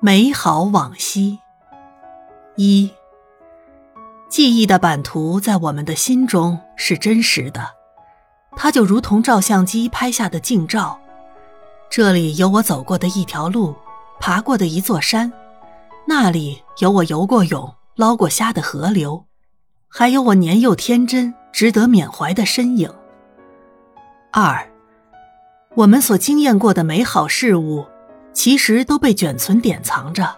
美好往昔。一，记忆的版图在我们的心中是真实的，它就如同照相机拍下的近照。这里有我走过的一条路，爬过的一座山，那里有我游过泳、捞过虾的河流，还有我年幼天真、值得缅怀的身影。二，我们所经验过的美好事物。其实都被卷存典藏着，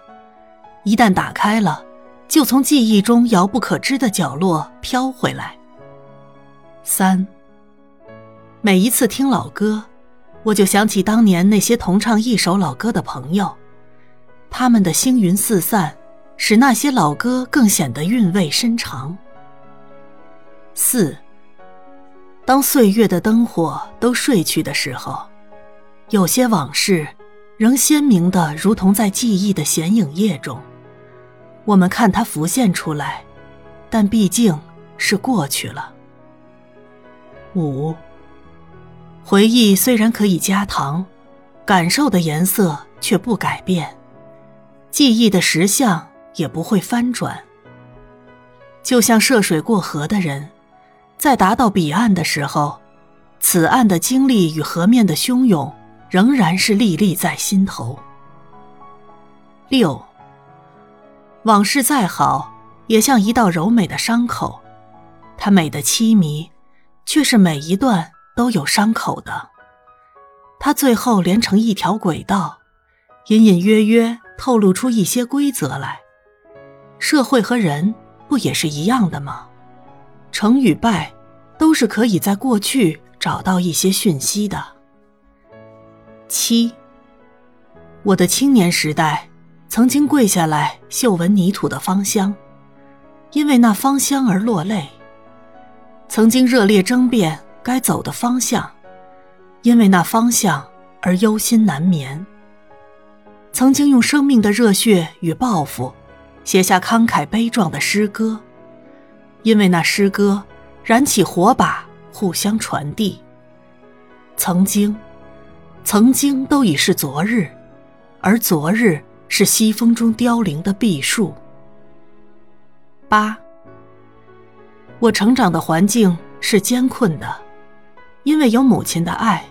一旦打开了，就从记忆中遥不可知的角落飘回来。三，每一次听老歌，我就想起当年那些同唱一首老歌的朋友，他们的星云四散，使那些老歌更显得韵味深长。四，当岁月的灯火都睡去的时候，有些往事。仍鲜明的，如同在记忆的显影液中，我们看它浮现出来，但毕竟是过去了。五，回忆虽然可以加糖，感受的颜色却不改变，记忆的实相也不会翻转。就像涉水过河的人，在达到彼岸的时候，此岸的经历与河面的汹涌。仍然是历历在心头。六，往事再好，也像一道柔美的伤口，它美的凄迷，却是每一段都有伤口的。它最后连成一条轨道，隐隐约约透露出一些规则来。社会和人不也是一样的吗？成与败，都是可以在过去找到一些讯息的。七，我的青年时代，曾经跪下来嗅闻泥土的芳香，因为那芳香而落泪；曾经热烈争辩该走的方向，因为那方向而忧心难眠；曾经用生命的热血与抱负，写下慷慨悲壮的诗歌，因为那诗歌燃起火把，互相传递。曾经。曾经都已是昨日，而昨日是西风中凋零的碧树。八，我成长的环境是艰困的，因为有母亲的爱，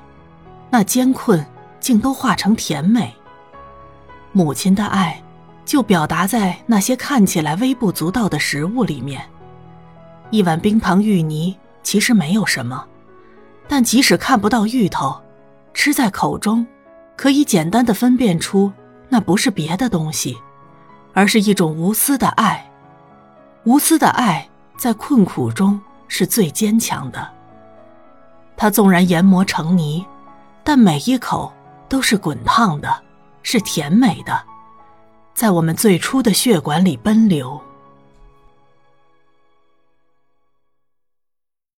那艰困竟都化成甜美。母亲的爱，就表达在那些看起来微不足道的食物里面。一碗冰糖芋泥其实没有什么，但即使看不到芋头。吃在口中，可以简单的分辨出，那不是别的东西，而是一种无私的爱。无私的爱在困苦中是最坚强的。它纵然研磨成泥，但每一口都是滚烫的，是甜美的，在我们最初的血管里奔流。